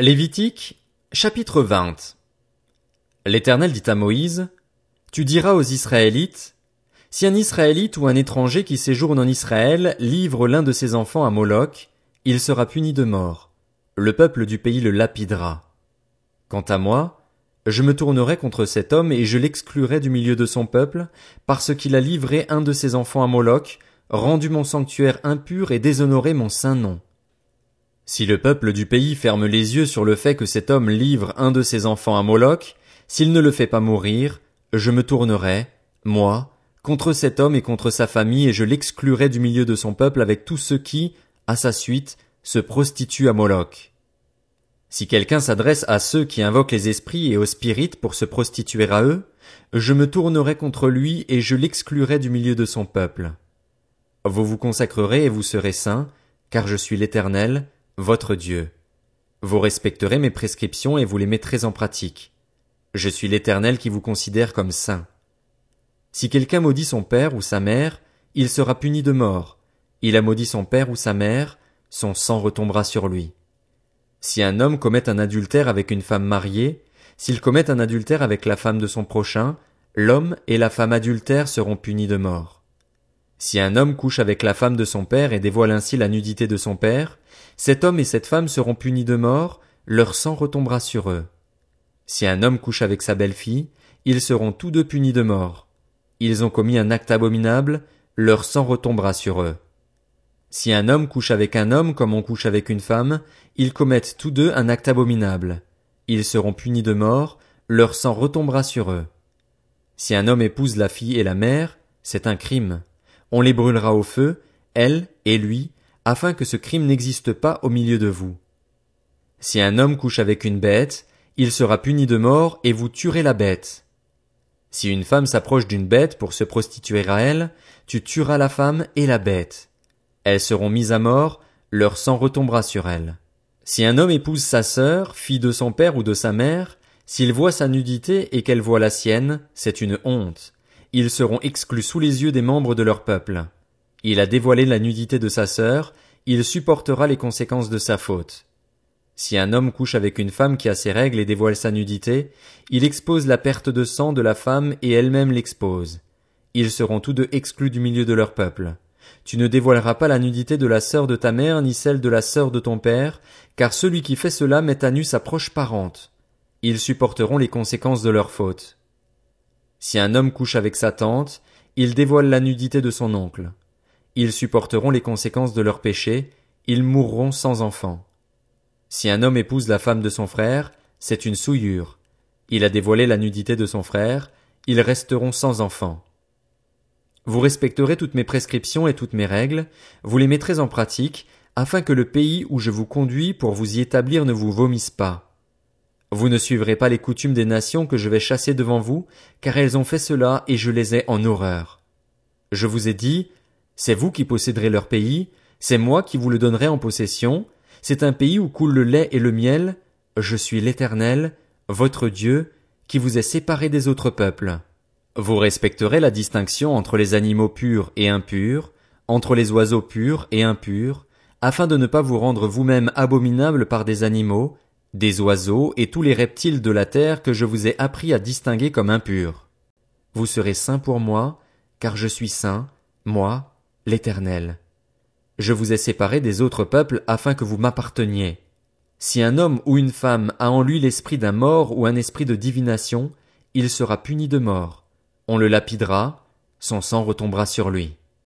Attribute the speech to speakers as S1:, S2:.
S1: Lévitique, chapitre 20 L'Éternel dit à Moïse, Tu diras aux Israélites, Si un Israélite ou un étranger qui séjourne en Israël livre l'un de ses enfants à Moloch, il sera puni de mort. Le peuple du pays le lapidera. Quant à moi, je me tournerai contre cet homme et je l'exclurai du milieu de son peuple, parce qu'il a livré un de ses enfants à Moloch, rendu mon sanctuaire impur et déshonoré mon saint nom. Si le peuple du pays ferme les yeux sur le fait que cet homme livre un de ses enfants à Moloch, s'il ne le fait pas mourir, je me tournerai, moi, contre cet homme et contre sa famille et je l'exclurai du milieu de son peuple avec tous ceux qui, à sa suite, se prostituent à Moloch. Si quelqu'un s'adresse à ceux qui invoquent les esprits et aux spirites pour se prostituer à eux, je me tournerai contre lui et je l'exclurai du milieu de son peuple. Vous vous consacrerez et vous serez saints, car je suis l'Éternel, votre Dieu. Vous respecterez mes prescriptions et vous les mettrez en pratique. Je suis l'Éternel qui vous considère comme saint. Si quelqu'un maudit son père ou sa mère, il sera puni de mort. Il a maudit son père ou sa mère, son sang retombera sur lui. Si un homme commet un adultère avec une femme mariée, s'il commet un adultère avec la femme de son prochain, l'homme et la femme adultère seront punis de mort. Si un homme couche avec la femme de son père et dévoile ainsi la nudité de son père, cet homme et cette femme seront punis de mort, leur sang retombera sur eux. Si un homme couche avec sa belle-fille, ils seront tous deux punis de mort. Ils ont commis un acte abominable, leur sang retombera sur eux. Si un homme couche avec un homme comme on couche avec une femme, ils commettent tous deux un acte abominable. Ils seront punis de mort, leur sang retombera sur eux. Si un homme épouse la fille et la mère, c'est un crime. On les brûlera au feu, elle et lui, afin que ce crime n'existe pas au milieu de vous. Si un homme couche avec une bête, il sera puni de mort et vous tuerez la bête. Si une femme s'approche d'une bête pour se prostituer à elle, tu tueras la femme et la bête. Elles seront mises à mort, leur sang retombera sur elles. Si un homme épouse sa sœur, fille de son père ou de sa mère, s'il voit sa nudité et qu'elle voit la sienne, c'est une honte. Ils seront exclus sous les yeux des membres de leur peuple. Il a dévoilé la nudité de sa sœur, il supportera les conséquences de sa faute. Si un homme couche avec une femme qui a ses règles et dévoile sa nudité, il expose la perte de sang de la femme et elle-même l'expose. Ils seront tous deux exclus du milieu de leur peuple. Tu ne dévoileras pas la nudité de la sœur de ta mère ni celle de la sœur de ton père, car celui qui fait cela met à nu sa proche parente. Ils supporteront les conséquences de leur faute. Si un homme couche avec sa tante, il dévoile la nudité de son oncle. Ils supporteront les conséquences de leur péché, ils mourront sans enfant. Si un homme épouse la femme de son frère, c'est une souillure. Il a dévoilé la nudité de son frère, ils resteront sans enfant. Vous respecterez toutes mes prescriptions et toutes mes règles, vous les mettrez en pratique, afin que le pays où je vous conduis pour vous y établir ne vous vomisse pas. Vous ne suivrez pas les coutumes des nations que je vais chasser devant vous, car elles ont fait cela et je les ai en horreur. Je vous ai dit, c'est vous qui posséderez leur pays, c'est moi qui vous le donnerai en possession, c'est un pays où coule le lait et le miel, je suis l'Éternel, votre Dieu, qui vous est séparé des autres peuples. Vous respecterez la distinction entre les animaux purs et impurs, entre les oiseaux purs et impurs, afin de ne pas vous rendre vous-même abominables par des animaux, des oiseaux et tous les reptiles de la terre que je vous ai appris à distinguer comme impurs. Vous serez saints pour moi, car je suis saint, moi, l'Éternel. Je vous ai séparé des autres peuples afin que vous m'apparteniez. Si un homme ou une femme a en lui l'esprit d'un mort ou un esprit de divination, il sera puni de mort. On le lapidera, son sang retombera sur lui.